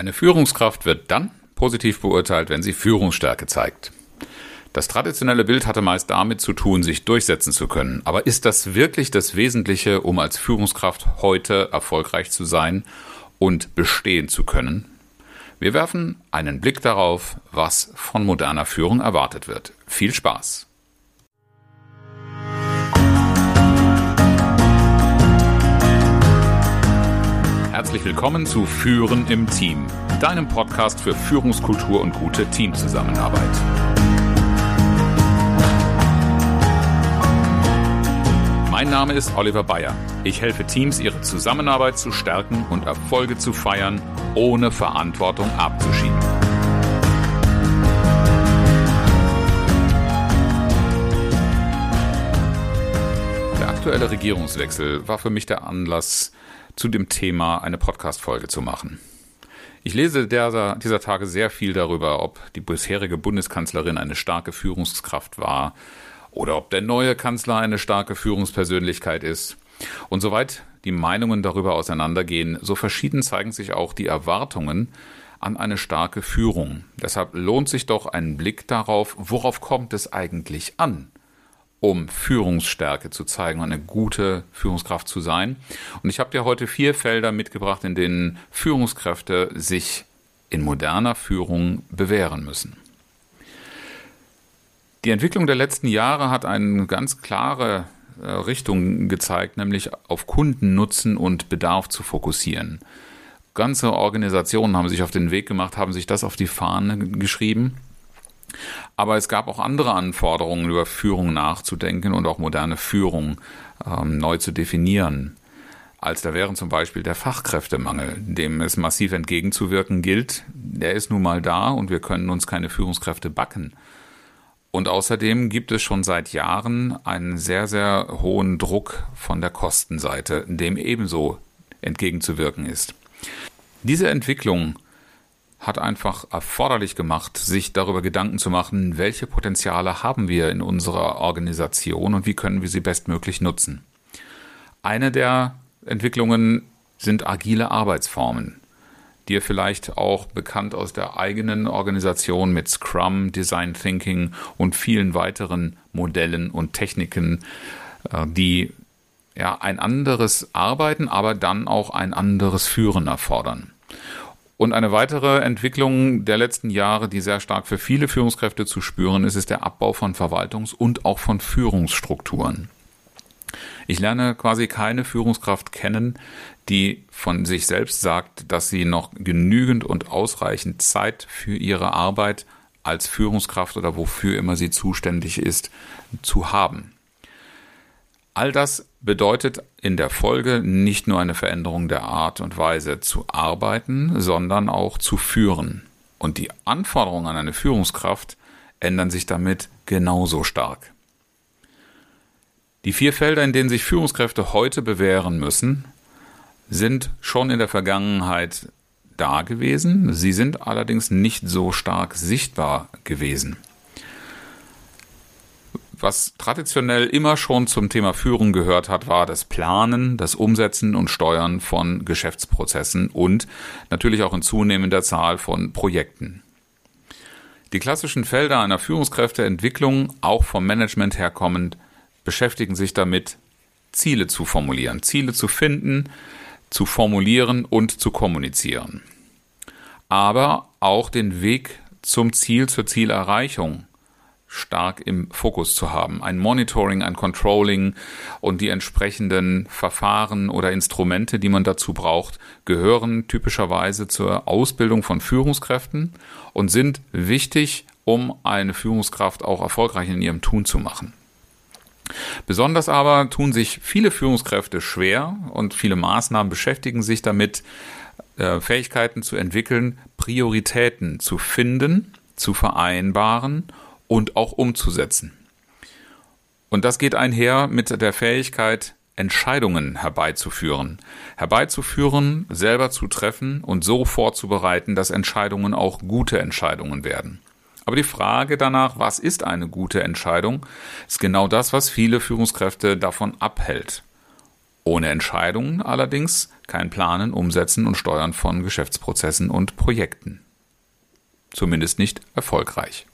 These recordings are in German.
Eine Führungskraft wird dann positiv beurteilt, wenn sie Führungsstärke zeigt. Das traditionelle Bild hatte meist damit zu tun, sich durchsetzen zu können. Aber ist das wirklich das Wesentliche, um als Führungskraft heute erfolgreich zu sein und bestehen zu können? Wir werfen einen Blick darauf, was von moderner Führung erwartet wird. Viel Spaß! Herzlich willkommen zu Führen im Team, deinem Podcast für Führungskultur und gute Teamzusammenarbeit. Mein Name ist Oliver Bayer. Ich helfe Teams, ihre Zusammenarbeit zu stärken und Erfolge zu feiern, ohne Verantwortung abzuschieben. Der aktuelle Regierungswechsel war für mich der Anlass, zu dem Thema eine Podcast-Folge zu machen. Ich lese dieser, dieser Tage sehr viel darüber, ob die bisherige Bundeskanzlerin eine starke Führungskraft war oder ob der neue Kanzler eine starke Führungspersönlichkeit ist. Und soweit die Meinungen darüber auseinandergehen, so verschieden zeigen sich auch die Erwartungen an eine starke Führung. Deshalb lohnt sich doch ein Blick darauf, worauf kommt es eigentlich an? Um Führungsstärke zu zeigen und eine gute Führungskraft zu sein. Und ich habe dir heute vier Felder mitgebracht, in denen Führungskräfte sich in moderner Führung bewähren müssen. Die Entwicklung der letzten Jahre hat eine ganz klare äh, Richtung gezeigt, nämlich auf Kundennutzen und Bedarf zu fokussieren. Ganze Organisationen haben sich auf den Weg gemacht, haben sich das auf die Fahne geschrieben aber es gab auch andere Anforderungen, über Führung nachzudenken und auch moderne Führung ähm, neu zu definieren. Als da wären zum Beispiel der Fachkräftemangel, dem es massiv entgegenzuwirken gilt. Der ist nun mal da und wir können uns keine Führungskräfte backen. Und außerdem gibt es schon seit Jahren einen sehr, sehr hohen Druck von der Kostenseite, dem ebenso entgegenzuwirken ist. Diese Entwicklung hat einfach erforderlich gemacht, sich darüber Gedanken zu machen, welche Potenziale haben wir in unserer Organisation und wie können wir sie bestmöglich nutzen. Eine der Entwicklungen sind agile Arbeitsformen. Dir vielleicht auch bekannt aus der eigenen Organisation mit Scrum, Design Thinking und vielen weiteren Modellen und Techniken, äh, die ja ein anderes Arbeiten, aber dann auch ein anderes Führen erfordern. Und eine weitere Entwicklung der letzten Jahre, die sehr stark für viele Führungskräfte zu spüren ist, ist der Abbau von Verwaltungs- und auch von Führungsstrukturen. Ich lerne quasi keine Führungskraft kennen, die von sich selbst sagt, dass sie noch genügend und ausreichend Zeit für ihre Arbeit als Führungskraft oder wofür immer sie zuständig ist, zu haben. All das bedeutet in der Folge nicht nur eine Veränderung der Art und Weise zu arbeiten, sondern auch zu führen. Und die Anforderungen an eine Führungskraft ändern sich damit genauso stark. Die vier Felder, in denen sich Führungskräfte heute bewähren müssen, sind schon in der Vergangenheit da gewesen, sie sind allerdings nicht so stark sichtbar gewesen was traditionell immer schon zum Thema Führung gehört hat, war das Planen, das Umsetzen und Steuern von Geschäftsprozessen und natürlich auch in zunehmender Zahl von Projekten. Die klassischen Felder einer Führungskräfteentwicklung, auch vom Management herkommend, beschäftigen sich damit, Ziele zu formulieren, Ziele zu finden, zu formulieren und zu kommunizieren. Aber auch den Weg zum Ziel, zur Zielerreichung stark im Fokus zu haben. Ein Monitoring, ein Controlling und die entsprechenden Verfahren oder Instrumente, die man dazu braucht, gehören typischerweise zur Ausbildung von Führungskräften und sind wichtig, um eine Führungskraft auch erfolgreich in ihrem Tun zu machen. Besonders aber tun sich viele Führungskräfte schwer und viele Maßnahmen beschäftigen sich damit, äh, Fähigkeiten zu entwickeln, Prioritäten zu finden, zu vereinbaren und auch umzusetzen. Und das geht einher mit der Fähigkeit, Entscheidungen herbeizuführen. Herbeizuführen, selber zu treffen und so vorzubereiten, dass Entscheidungen auch gute Entscheidungen werden. Aber die Frage danach, was ist eine gute Entscheidung, ist genau das, was viele Führungskräfte davon abhält. Ohne Entscheidungen allerdings kein Planen, Umsetzen und Steuern von Geschäftsprozessen und Projekten. Zumindest nicht erfolgreich.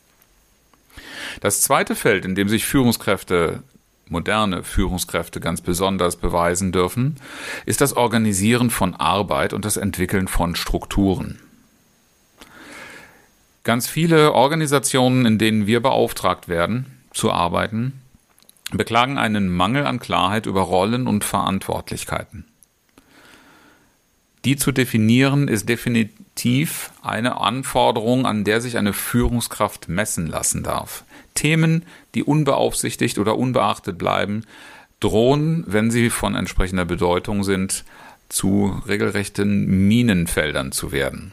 Das zweite Feld, in dem sich Führungskräfte, moderne Führungskräfte ganz besonders beweisen dürfen, ist das Organisieren von Arbeit und das Entwickeln von Strukturen. Ganz viele Organisationen, in denen wir beauftragt werden, zu arbeiten, beklagen einen Mangel an Klarheit über Rollen und Verantwortlichkeiten. Die zu definieren ist definitiv eine Anforderung, an der sich eine Führungskraft messen lassen darf. Themen, die unbeaufsichtigt oder unbeachtet bleiben, drohen, wenn sie von entsprechender Bedeutung sind, zu regelrechten Minenfeldern zu werden.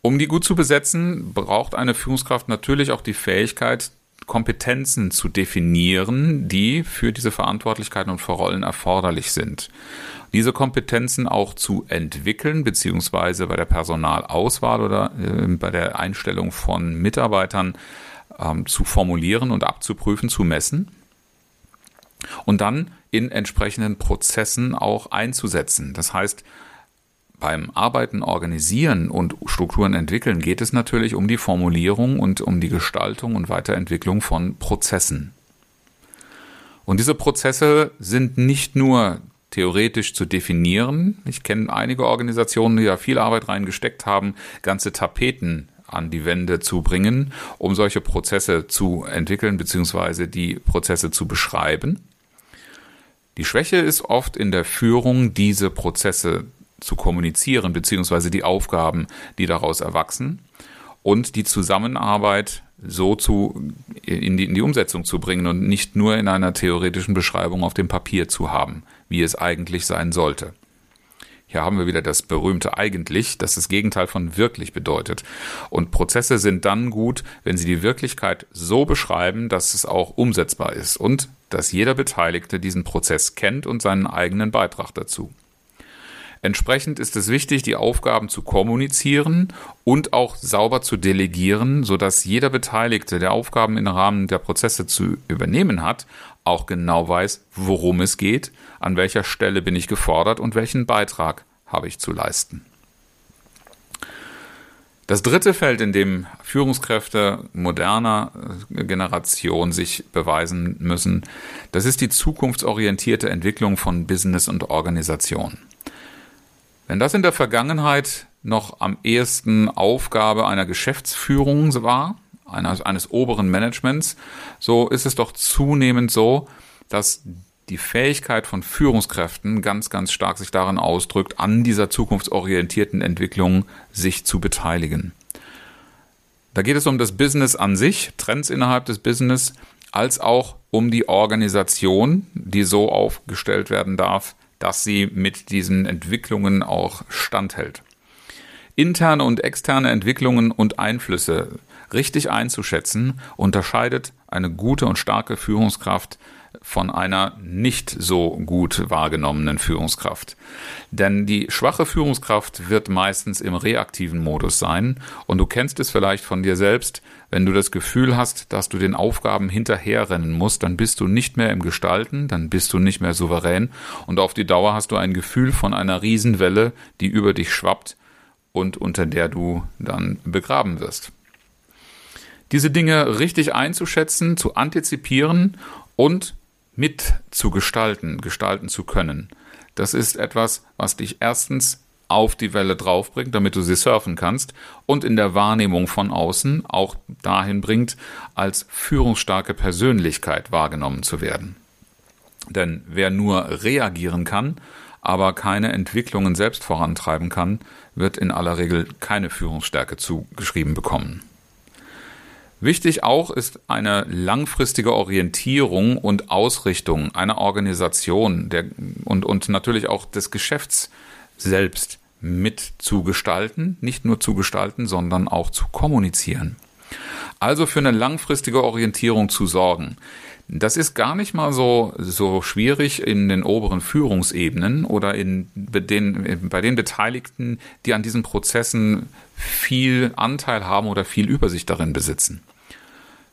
Um die gut zu besetzen, braucht eine Führungskraft natürlich auch die Fähigkeit, Kompetenzen zu definieren, die für diese Verantwortlichkeiten und für Rollen erforderlich sind. Diese Kompetenzen auch zu entwickeln, beziehungsweise bei der Personalauswahl oder äh, bei der Einstellung von Mitarbeitern ähm, zu formulieren und abzuprüfen, zu messen und dann in entsprechenden Prozessen auch einzusetzen. Das heißt, beim Arbeiten organisieren und Strukturen entwickeln geht es natürlich um die Formulierung und um die Gestaltung und Weiterentwicklung von Prozessen. Und diese Prozesse sind nicht nur theoretisch zu definieren. Ich kenne einige Organisationen, die da viel Arbeit reingesteckt haben, ganze Tapeten an die Wände zu bringen, um solche Prozesse zu entwickeln bzw. die Prozesse zu beschreiben. Die Schwäche ist oft in der Führung, diese Prozesse zu kommunizieren, beziehungsweise die Aufgaben, die daraus erwachsen und die Zusammenarbeit so zu, in die, in die Umsetzung zu bringen und nicht nur in einer theoretischen Beschreibung auf dem Papier zu haben, wie es eigentlich sein sollte. Hier haben wir wieder das berühmte eigentlich, das das Gegenteil von wirklich bedeutet. Und Prozesse sind dann gut, wenn sie die Wirklichkeit so beschreiben, dass es auch umsetzbar ist und dass jeder Beteiligte diesen Prozess kennt und seinen eigenen Beitrag dazu. Entsprechend ist es wichtig, die Aufgaben zu kommunizieren und auch sauber zu delegieren, sodass jeder Beteiligte, der Aufgaben im Rahmen der Prozesse zu übernehmen hat, auch genau weiß, worum es geht, an welcher Stelle bin ich gefordert und welchen Beitrag habe ich zu leisten. Das dritte Feld, in dem Führungskräfte moderner Generation sich beweisen müssen, das ist die zukunftsorientierte Entwicklung von Business und Organisation. Wenn das in der Vergangenheit noch am ehesten Aufgabe einer Geschäftsführung war, eines, eines oberen Managements, so ist es doch zunehmend so, dass die Fähigkeit von Führungskräften ganz, ganz stark sich darin ausdrückt, an dieser zukunftsorientierten Entwicklung sich zu beteiligen. Da geht es um das Business an sich, Trends innerhalb des Business, als auch um die Organisation, die so aufgestellt werden darf, dass sie mit diesen Entwicklungen auch standhält. Interne und externe Entwicklungen und Einflüsse richtig einzuschätzen, unterscheidet eine gute und starke Führungskraft von einer nicht so gut wahrgenommenen Führungskraft. Denn die schwache Führungskraft wird meistens im reaktiven Modus sein und du kennst es vielleicht von dir selbst, wenn du das Gefühl hast, dass du den Aufgaben hinterherrennen musst, dann bist du nicht mehr im Gestalten, dann bist du nicht mehr souverän und auf die Dauer hast du ein Gefühl von einer Riesenwelle, die über dich schwappt und unter der du dann begraben wirst. Diese Dinge richtig einzuschätzen, zu antizipieren und mitzugestalten, gestalten zu können. Das ist etwas, was dich erstens auf die Welle draufbringt, damit du sie surfen kannst und in der Wahrnehmung von außen auch dahin bringt, als führungsstarke Persönlichkeit wahrgenommen zu werden. Denn wer nur reagieren kann, aber keine Entwicklungen selbst vorantreiben kann, wird in aller Regel keine Führungsstärke zugeschrieben bekommen. Wichtig auch ist eine langfristige Orientierung und Ausrichtung einer Organisation der, und, und natürlich auch des Geschäfts selbst mit zu gestalten, nicht nur zu gestalten, sondern auch zu kommunizieren. Also für eine langfristige Orientierung zu sorgen. Das ist gar nicht mal so, so schwierig in den oberen Führungsebenen oder in den, bei den Beteiligten, die an diesen Prozessen viel Anteil haben oder viel Übersicht darin besitzen.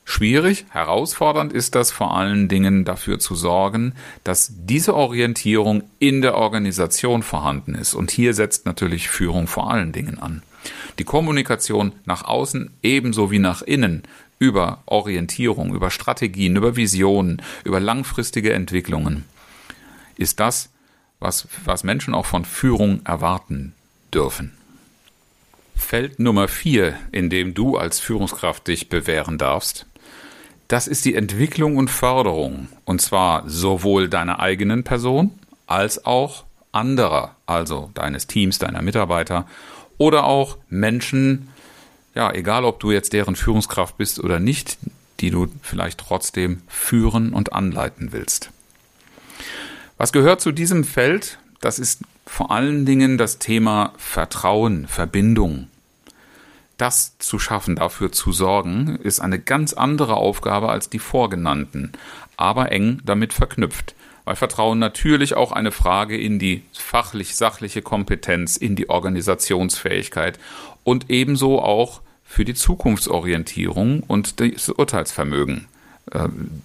Schwierig, herausfordernd ist das vor allen Dingen dafür zu sorgen, dass diese Orientierung in der Organisation vorhanden ist. Und hier setzt natürlich Führung vor allen Dingen an. Die Kommunikation nach außen ebenso wie nach innen über Orientierung, über Strategien, über Visionen, über langfristige Entwicklungen ist das, was, was Menschen auch von Führung erwarten dürfen. Feld Nummer vier, in dem du als Führungskraft dich bewähren darfst, das ist die Entwicklung und Förderung. Und zwar sowohl deiner eigenen Person als auch anderer, also deines Teams, deiner Mitarbeiter oder auch Menschen, ja, egal ob du jetzt deren Führungskraft bist oder nicht, die du vielleicht trotzdem führen und anleiten willst. Was gehört zu diesem Feld? Das ist vor allen Dingen das Thema Vertrauen, Verbindung das zu schaffen, dafür zu sorgen, ist eine ganz andere Aufgabe als die vorgenannten, aber eng damit verknüpft. Weil Vertrauen natürlich auch eine Frage in die fachlich-sachliche Kompetenz, in die Organisationsfähigkeit und ebenso auch für die Zukunftsorientierung und das Urteilsvermögen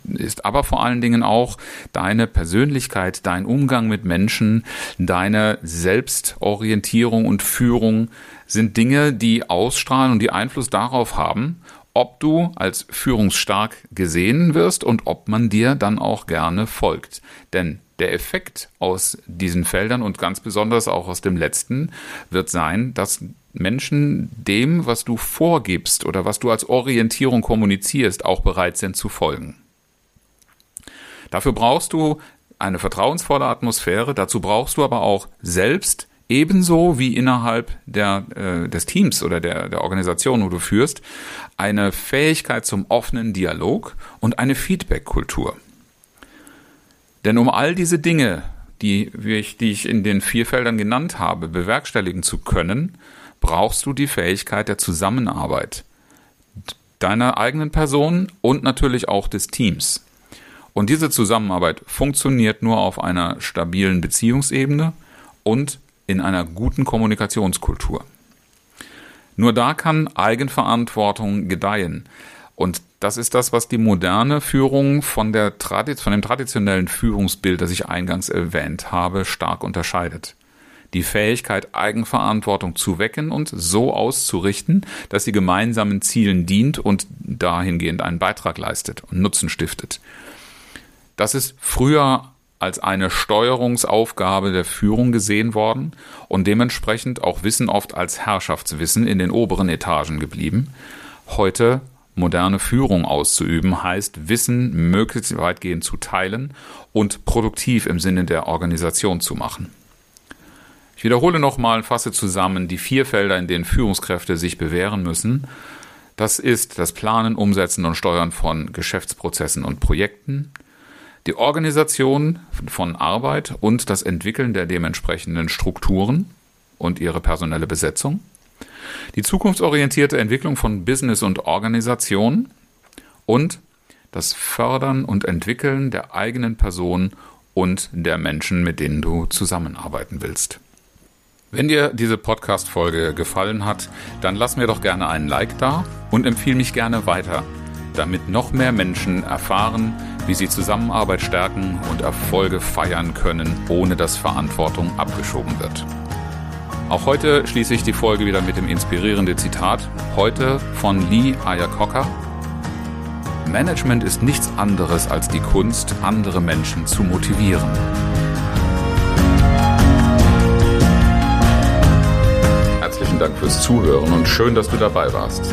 ist aber vor allen Dingen auch deine Persönlichkeit, dein Umgang mit Menschen, deine Selbstorientierung und Führung sind Dinge, die ausstrahlen und die Einfluss darauf haben, ob du als führungsstark gesehen wirst und ob man dir dann auch gerne folgt. Denn der Effekt aus diesen Feldern und ganz besonders auch aus dem letzten wird sein, dass Menschen dem, was du vorgibst oder was du als Orientierung kommunizierst, auch bereit sind zu folgen. Dafür brauchst du eine vertrauensvolle Atmosphäre, dazu brauchst du aber auch selbst ebenso wie innerhalb der, äh, des Teams oder der, der Organisation, wo du führst, eine Fähigkeit zum offenen Dialog und eine Feedback-Kultur. Denn um all diese Dinge, die, ich, die ich in den vier Feldern genannt habe, bewerkstelligen zu können, brauchst du die Fähigkeit der Zusammenarbeit deiner eigenen Person und natürlich auch des Teams. Und diese Zusammenarbeit funktioniert nur auf einer stabilen Beziehungsebene und in einer guten Kommunikationskultur. Nur da kann Eigenverantwortung gedeihen. Und das ist das, was die moderne Führung von, der von dem traditionellen Führungsbild, das ich eingangs erwähnt habe, stark unterscheidet die Fähigkeit, Eigenverantwortung zu wecken und so auszurichten, dass sie gemeinsamen Zielen dient und dahingehend einen Beitrag leistet und Nutzen stiftet. Das ist früher als eine Steuerungsaufgabe der Führung gesehen worden und dementsprechend auch Wissen oft als Herrschaftswissen in den oberen Etagen geblieben. Heute moderne Führung auszuüben heißt Wissen möglichst weitgehend zu teilen und produktiv im Sinne der Organisation zu machen. Ich wiederhole nochmal, fasse zusammen die vier Felder, in denen Führungskräfte sich bewähren müssen. Das ist das Planen, Umsetzen und Steuern von Geschäftsprozessen und Projekten, die Organisation von Arbeit und das Entwickeln der dementsprechenden Strukturen und ihre personelle Besetzung, die zukunftsorientierte Entwicklung von Business und Organisation und das Fördern und Entwickeln der eigenen Person und der Menschen, mit denen du zusammenarbeiten willst. Wenn dir diese Podcast-Folge gefallen hat, dann lass mir doch gerne einen Like da und empfehle mich gerne weiter, damit noch mehr Menschen erfahren, wie sie Zusammenarbeit stärken und Erfolge feiern können, ohne dass Verantwortung abgeschoben wird. Auch heute schließe ich die Folge wieder mit dem inspirierenden Zitat, heute von Lee Iacocca. Management ist nichts anderes als die Kunst, andere Menschen zu motivieren. herzlichen Dank fürs Zuhören und schön, dass du dabei warst.